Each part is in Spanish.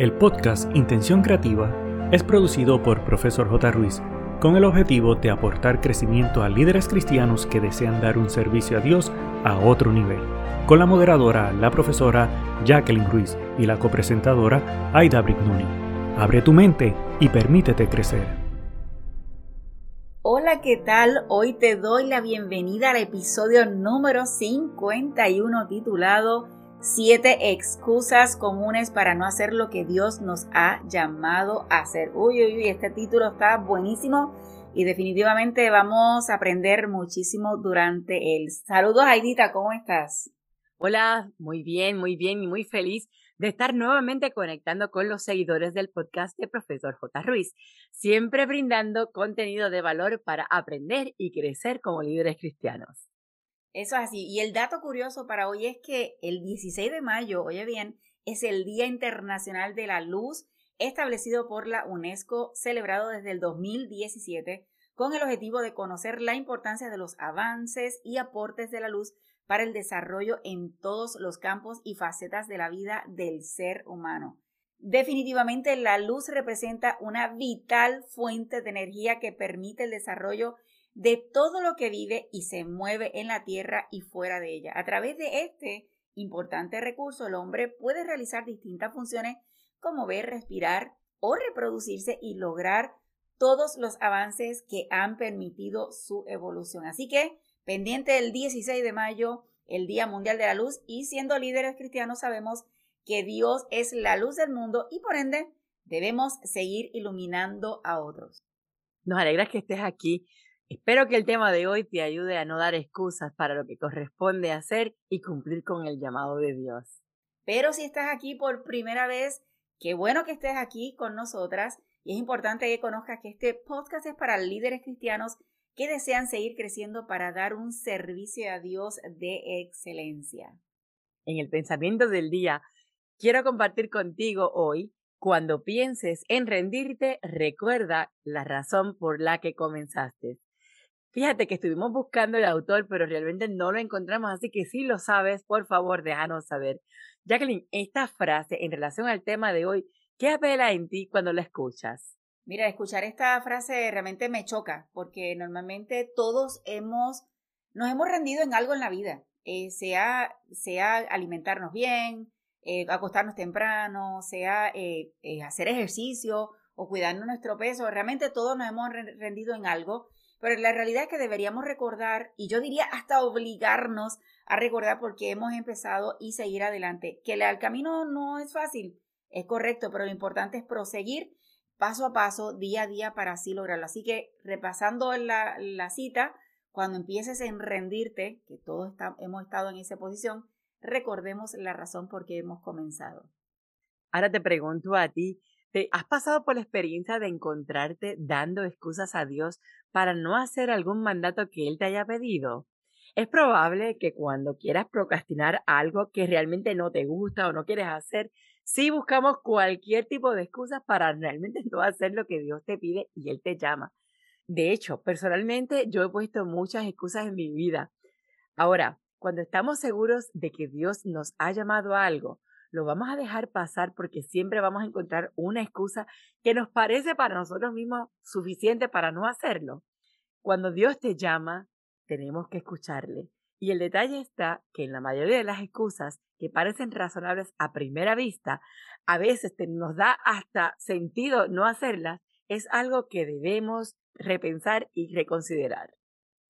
El podcast Intención Creativa es producido por Profesor J. Ruiz con el objetivo de aportar crecimiento a líderes cristianos que desean dar un servicio a Dios a otro nivel, con la moderadora, la profesora Jacqueline Ruiz y la copresentadora Aida Brignoni. Abre tu mente y permítete crecer. Hola, ¿qué tal? Hoy te doy la bienvenida al episodio número 51 titulado Siete excusas comunes para no hacer lo que Dios nos ha llamado a hacer. Uy, uy, uy, este título está buenísimo y definitivamente vamos a aprender muchísimo durante él. Saludos, Aidita, ¿cómo estás? Hola, muy bien, muy bien y muy feliz de estar nuevamente conectando con los seguidores del podcast de Profesor J. Ruiz, siempre brindando contenido de valor para aprender y crecer como líderes cristianos. Eso es así. Y el dato curioso para hoy es que el 16 de mayo, oye bien, es el Día Internacional de la Luz establecido por la UNESCO, celebrado desde el 2017 con el objetivo de conocer la importancia de los avances y aportes de la luz para el desarrollo en todos los campos y facetas de la vida del ser humano. Definitivamente la luz representa una vital fuente de energía que permite el desarrollo de todo lo que vive y se mueve en la tierra y fuera de ella. A través de este importante recurso, el hombre puede realizar distintas funciones como ver, respirar o reproducirse y lograr todos los avances que han permitido su evolución. Así que, pendiente del 16 de mayo, el Día Mundial de la Luz, y siendo líderes cristianos sabemos que Dios es la luz del mundo y por ende debemos seguir iluminando a otros. Nos alegra que estés aquí Espero que el tema de hoy te ayude a no dar excusas para lo que corresponde hacer y cumplir con el llamado de Dios. Pero si estás aquí por primera vez, qué bueno que estés aquí con nosotras y es importante que conozcas que este podcast es para líderes cristianos que desean seguir creciendo para dar un servicio a Dios de excelencia. En el pensamiento del día, quiero compartir contigo hoy, cuando pienses en rendirte, recuerda la razón por la que comenzaste. Fíjate que estuvimos buscando el autor, pero realmente no lo encontramos, así que si lo sabes, por favor, déjanos saber. Jacqueline, esta frase en relación al tema de hoy, ¿qué apela en ti cuando la escuchas? Mira, escuchar esta frase realmente me choca, porque normalmente todos hemos, nos hemos rendido en algo en la vida, eh, sea, sea alimentarnos bien, eh, acostarnos temprano, sea eh, hacer ejercicio o cuidarnos nuestro peso, realmente todos nos hemos rendido en algo pero la realidad es que deberíamos recordar, y yo diría hasta obligarnos a recordar por qué hemos empezado y seguir adelante. Que el camino no es fácil, es correcto, pero lo importante es proseguir paso a paso, día a día, para así lograrlo. Así que repasando la, cita, cuando empieces en rendirte, que todos hemos estado en esa posición, recordemos la razón por qué hemos comenzado. Ahora te pregunto a ti, ¿Te has pasado por la experiencia de encontrarte dando excusas a Dios para no hacer algún mandato que Él te haya pedido? Es probable que cuando quieras procrastinar algo que realmente no te gusta o no quieres hacer, sí buscamos cualquier tipo de excusas para realmente no hacer lo que Dios te pide y Él te llama. De hecho, personalmente yo he puesto muchas excusas en mi vida. Ahora, cuando estamos seguros de que Dios nos ha llamado a algo, lo vamos a dejar pasar porque siempre vamos a encontrar una excusa que nos parece para nosotros mismos suficiente para no hacerlo. Cuando Dios te llama, tenemos que escucharle. Y el detalle está que en la mayoría de las excusas que parecen razonables a primera vista, a veces nos da hasta sentido no hacerlas, es algo que debemos repensar y reconsiderar.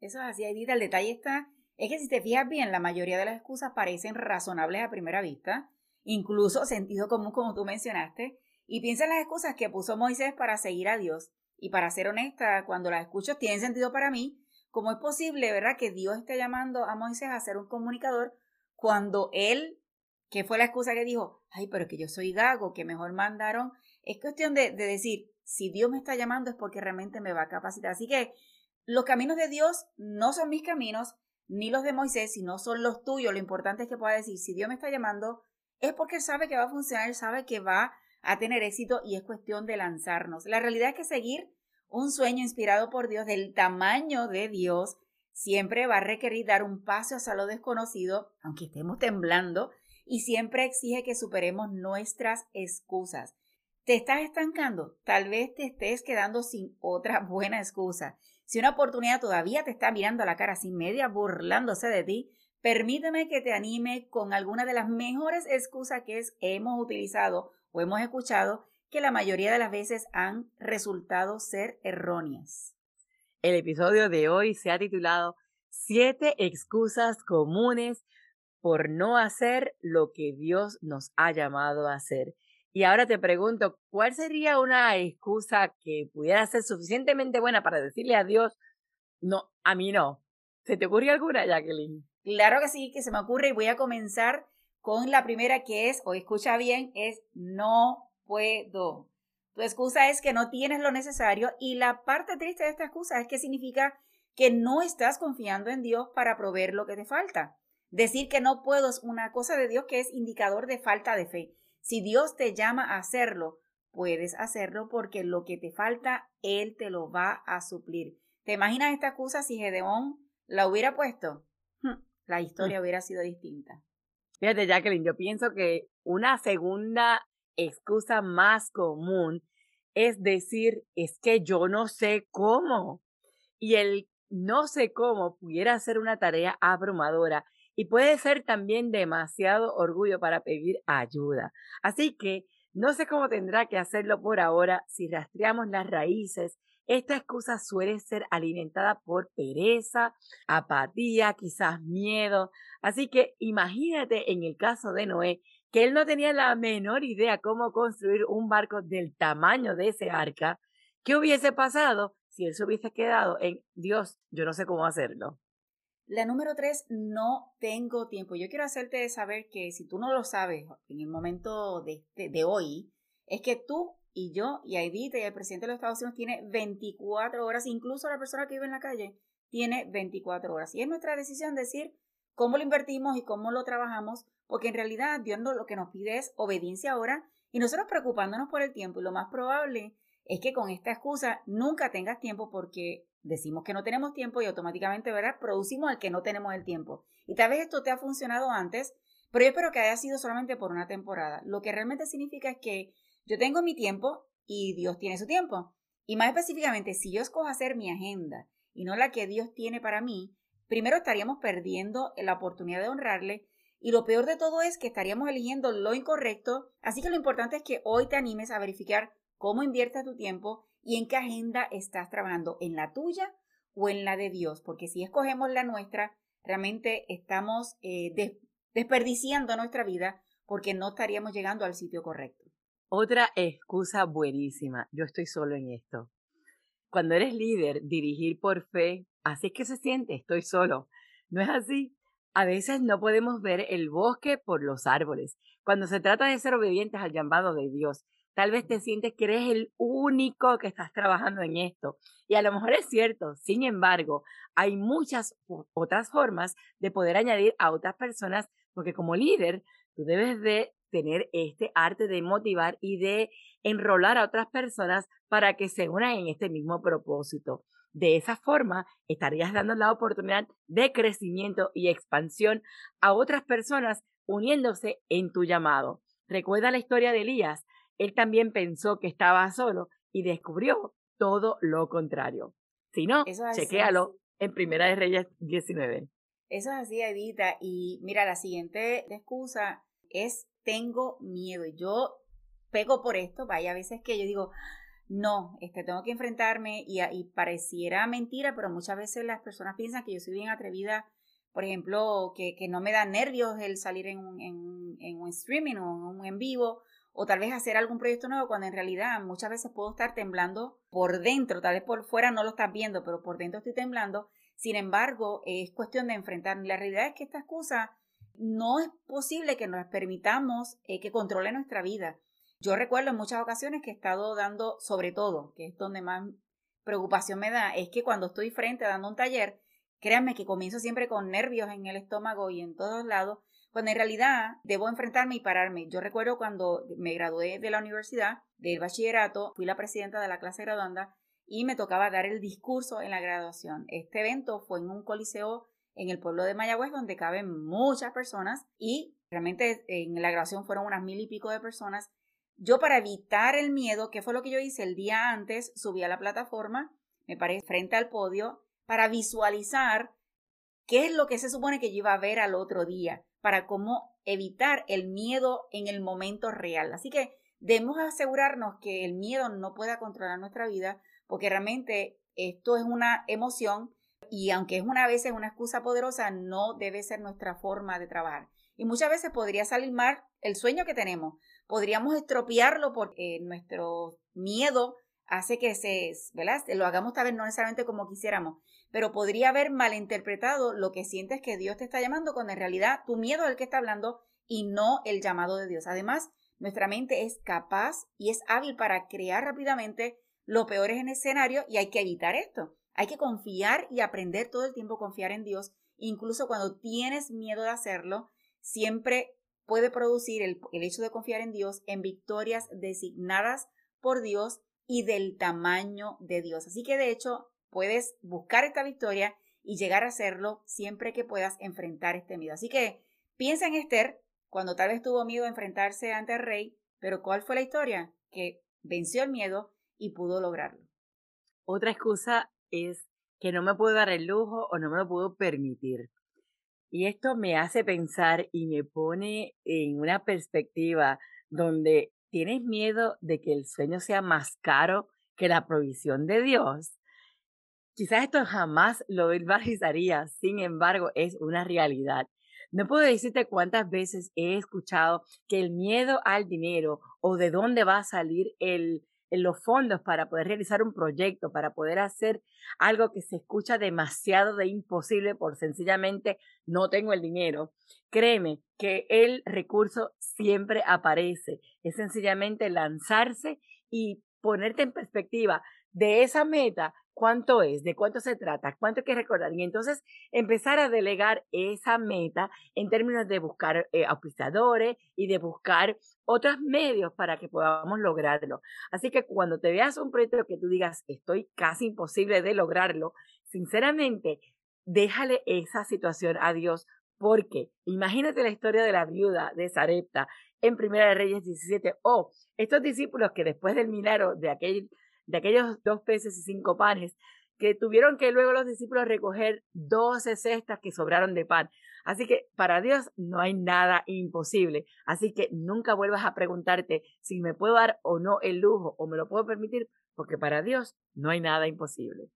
Eso es así, Edith. El detalle está, es que si te fijas bien, la mayoría de las excusas parecen razonables a primera vista, incluso sentido común como tú mencionaste, y piensa en las excusas que puso Moisés para seguir a Dios. Y para ser honesta, cuando las escucho tienen sentido para mí, ¿cómo es posible, verdad, que Dios esté llamando a Moisés a ser un comunicador cuando él, que fue la excusa que dijo, ay, pero que yo soy gago, que mejor mandaron? Es cuestión de, de decir, si Dios me está llamando es porque realmente me va a capacitar. Así que los caminos de Dios no son mis caminos, ni los de Moisés, sino son los tuyos. Lo importante es que pueda decir, si Dios me está llamando, es porque él sabe que va a funcionar, él sabe que va a tener éxito y es cuestión de lanzarnos. La realidad es que seguir un sueño inspirado por Dios del tamaño de Dios siempre va a requerir dar un paso hacia lo desconocido, aunque estemos temblando, y siempre exige que superemos nuestras excusas. te estás estancando, tal vez te estés quedando sin otra buena excusa. Si una oportunidad todavía te está mirando a la cara sin media burlándose de ti, permíteme que te anime con alguna de las mejores excusas que hemos utilizado o hemos escuchado que la mayoría de las veces han resultado ser erróneas. El episodio de hoy se ha titulado Siete excusas comunes por no hacer lo que Dios nos ha llamado a hacer. Y ahora te pregunto, ¿cuál sería una excusa que pudiera ser suficientemente buena para decirle a Dios, no, a mí no? ¿Se te ocurre alguna, Jacqueline? Claro que sí, que se me ocurre y voy a comenzar con la primera que es, o escucha bien, es no puedo. Tu excusa es que no tienes lo necesario y la parte triste de esta excusa es que significa que no estás confiando en Dios para proveer lo que te falta. Decir que no puedo es una cosa de Dios que es indicador de falta de fe. Si Dios te llama a hacerlo, puedes hacerlo porque lo que te falta, Él te lo va a suplir. ¿Te imaginas esta excusa si Gedeón la hubiera puesto? La historia mm. hubiera sido distinta. Fíjate, Jacqueline, yo pienso que una segunda excusa más común es decir, es que yo no sé cómo. Y el no sé cómo pudiera ser una tarea abrumadora y puede ser también demasiado orgullo para pedir ayuda. Así que no sé cómo tendrá que hacerlo por ahora si rastreamos las raíces. Esta excusa suele ser alimentada por pereza, apatía, quizás miedo. Así que imagínate en el caso de Noé, que él no tenía la menor idea cómo construir un barco del tamaño de ese arca. ¿Qué hubiese pasado si él se hubiese quedado en Dios? Yo no sé cómo hacerlo. La número tres, no tengo tiempo. Yo quiero hacerte saber que si tú no lo sabes en el momento de, de, hoy, es que tú y yo y Aidita y el presidente de los Estados Unidos tiene 24 horas, incluso la persona que vive en la calle tiene 24 horas. Y es nuestra decisión decir cómo lo invertimos y cómo lo trabajamos, porque en realidad Dios lo que nos pide es obediencia ahora y nosotros preocupándonos por el tiempo. Y lo más probable es que con esta excusa nunca tengas tiempo porque decimos que no tenemos tiempo y automáticamente, ¿verdad? Producimos el que no tenemos el tiempo. Y tal vez esto te ha funcionado antes, pero yo espero que haya sido solamente por una temporada. Lo que realmente significa es que yo tengo mi tiempo y Dios tiene su tiempo. Y más específicamente, si yo escojo hacer mi agenda y no la que Dios tiene para mí, primero estaríamos perdiendo la oportunidad de honrarle y lo peor de todo es que estaríamos eligiendo lo incorrecto. Así que lo importante es que hoy te animes a verificar cómo inviertes tu tiempo y en qué agenda estás trabajando, en la tuya o en la de Dios, porque si escogemos la nuestra, realmente estamos eh, desperdiciando nuestra vida porque no estaríamos llegando al sitio correcto. Otra excusa buenísima, yo estoy solo en esto. Cuando eres líder, dirigir por fe, así es que se siente, estoy solo. ¿No es así? A veces no podemos ver el bosque por los árboles. Cuando se trata de ser obedientes al llamado de Dios, Tal vez te sientes que eres el único que estás trabajando en esto. Y a lo mejor es cierto. Sin embargo, hay muchas otras formas de poder añadir a otras personas, porque como líder, tú debes de tener este arte de motivar y de enrolar a otras personas para que se unan en este mismo propósito. De esa forma, estarías dando la oportunidad de crecimiento y expansión a otras personas uniéndose en tu llamado. Recuerda la historia de Elías él también pensó que estaba solo y descubrió todo lo contrario. Si no, chequéalo en Primera de Reyes 19. Eso es así, Edita. Y mira, la siguiente excusa es tengo miedo. Yo pego por esto, vaya, a veces que yo digo, no, este, tengo que enfrentarme y, y pareciera mentira, pero muchas veces las personas piensan que yo soy bien atrevida, por ejemplo, que, que no me da nervios el salir en un, en un streaming o en un en vivo o tal vez hacer algún proyecto nuevo cuando en realidad muchas veces puedo estar temblando por dentro, tal vez por fuera no lo estás viendo, pero por dentro estoy temblando. Sin embargo, es cuestión de enfrentar. La realidad es que esta excusa no es posible que nos permitamos eh, que controle nuestra vida. Yo recuerdo en muchas ocasiones que he estado dando, sobre todo, que es donde más preocupación me da, es que cuando estoy frente dando un taller, créanme que comienzo siempre con nervios en el estómago y en todos lados, cuando en realidad debo enfrentarme y pararme. Yo recuerdo cuando me gradué de la universidad, del bachillerato, fui la presidenta de la clase graduanda y me tocaba dar el discurso en la graduación. Este evento fue en un coliseo en el pueblo de Mayagüez donde caben muchas personas y realmente en la graduación fueron unas mil y pico de personas. yo para evitar el miedo, ¿qué fue lo que yo hice? El día antes subí a la plataforma, me paré frente al podio para visualizar qué es lo que se supone que yo iba a ver al otro día, para cómo evitar el miedo en el momento real. Así que debemos asegurarnos que el miedo no pueda controlar nuestra vida, porque realmente esto es una emoción y aunque es una vez una excusa poderosa, no debe ser nuestra forma de trabajar. Y muchas veces podría salir mal el sueño que tenemos. Podríamos estropearlo porque nuestro miedo hace que se, ¿verdad? Lo hagamos tal vez no necesariamente como quisiéramos, pero podría haber malinterpretado lo que sientes que Dios te está llamando cuando en realidad tu miedo es el que está hablando y no el llamado de Dios. Además, nuestra mente es capaz y es hábil para crear rápidamente lo peor en el escenario y hay que evitar esto. Hay que confiar y aprender todo el tiempo a confiar en Dios. Incluso cuando tienes miedo de hacerlo, siempre puede producir el, hecho de confiar en Dios en victorias designadas por Dios y del tamaño de Dios. Así que de hecho puedes buscar esta victoria y llegar a hacerlo siempre que puedas enfrentar este miedo. Así que piensa en Esther cuando tal vez tuvo miedo a enfrentarse ante el rey, pero ¿cuál fue la historia? Que venció el miedo y pudo lograrlo. Otra excusa es que no me puedo dar el lujo o no me lo puedo permitir. Y esto me hace pensar y me pone en una perspectiva donde tienes miedo de que el sueño sea más caro que la provisión de Dios. Quizás esto jamás lo verbalizaría, sin embargo, es una realidad. No puedo decirte cuántas veces he escuchado que el miedo al dinero o de dónde va a salir el, los fondos para poder realizar un proyecto, para poder hacer algo que se escucha demasiado de imposible por sencillamente no tengo el dinero. Créeme que el recurso siempre aparece. Es sencillamente lanzarse y ponerte en perspectiva de esa meta cuánto es, de cuánto se trata, cuánto hay que recordar. Y entonces empezar a delegar esa meta en términos de buscar eh, y de buscar otros medios para que podamos lograrlo. Así que cuando te veas un proyecto que tú digas, estoy casi imposible de lograrlo, sinceramente, déjale esa situación a Dios. Porque imagínate la historia de la viuda de Sarepta en Primera de Reyes 17 o estos discípulos que después del milagro de aquel de aquellos dos peces y cinco panes, que tuvieron que luego los discípulos recoger doce cestas que sobraron de pan. Así que para Dios no hay nada imposible. Así que nunca vuelvas a preguntarte si me puedo dar o no el lujo o me lo puedo permitir, porque para Dios no hay nada imposible.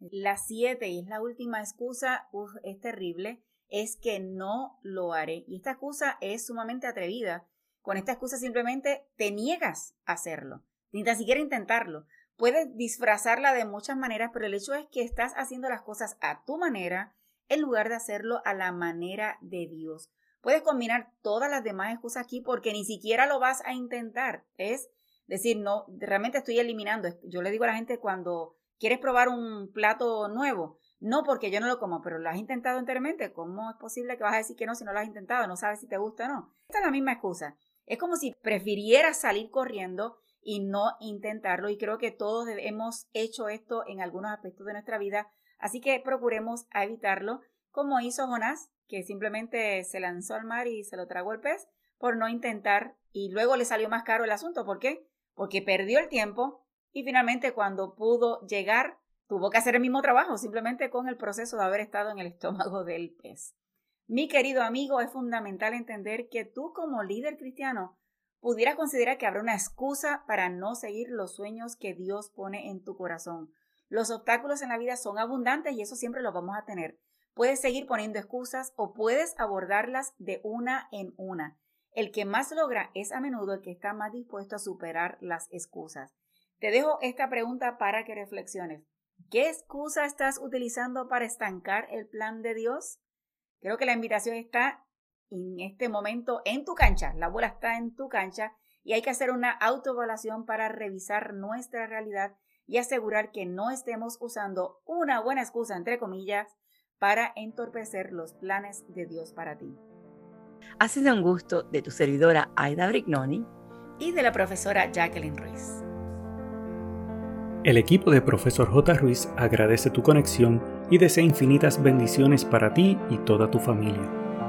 La siete, y es la última excusa, es terrible, es que no lo haré. Y esta excusa es sumamente atrevida. Con esta excusa simplemente te niegas a hacerlo, ni tan siquiera intentarlo. Puedes disfrazarla de muchas maneras, pero el hecho es que estás haciendo las cosas a tu manera en lugar de hacerlo a la manera de Dios. Puedes combinar todas las demás excusas aquí porque ni siquiera lo vas a intentar. Es decir, no, realmente estoy eliminando. Yo le digo a la gente cuando quieres probar un plato nuevo, no porque yo no lo como, pero lo has intentado anteriormente. ¿Cómo es posible que vas a decir que no si no lo has intentado? No sabes si te gusta o no. Esta es la misma excusa. Es como si prefirieras salir corriendo y no intentarlo. Y creo que todos hemos hecho esto en algunos aspectos de nuestra vida, así que procuremos evitarlo, como hizo Jonás, que simplemente se lanzó al mar y se lo tragó el pez por no intentar y luego le salió más caro el asunto. ¿Por qué? Porque perdió el tiempo y finalmente cuando pudo llegar tuvo que hacer el mismo trabajo simplemente con el proceso de haber estado en el estómago del pez. Mi querido amigo, es fundamental entender que tú como líder cristiano pudieras considerar que habrá una excusa para no seguir los sueños que Dios pone en tu corazón. Los obstáculos en la vida son abundantes y eso siempre lo vamos a tener. Puedes seguir poniendo excusas o puedes abordarlas de una en una. El que más logra es a menudo el que está más dispuesto a superar las excusas. Te dejo esta pregunta para que reflexiones. ¿Qué excusa estás utilizando para estancar el plan de Dios? Creo que la invitación está en este momento en tu cancha. La bola está en tu cancha y hay que hacer una autoevaluación para revisar nuestra realidad y asegurar que no estemos usando una buena excusa, entre comillas, para entorpecer los planes de Dios para ti. Ha sido un gusto de tu servidora Aida Brignoni y de la profesora Jacqueline Ruiz. El equipo de Profesor J. Ruiz agradece tu conexión y desea infinitas bendiciones para ti y toda tu familia.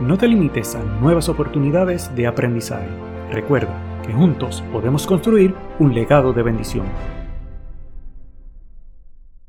no te limites a nuevas oportunidades de aprendizaje. Recuerda que juntos podemos construir un legado de bendición.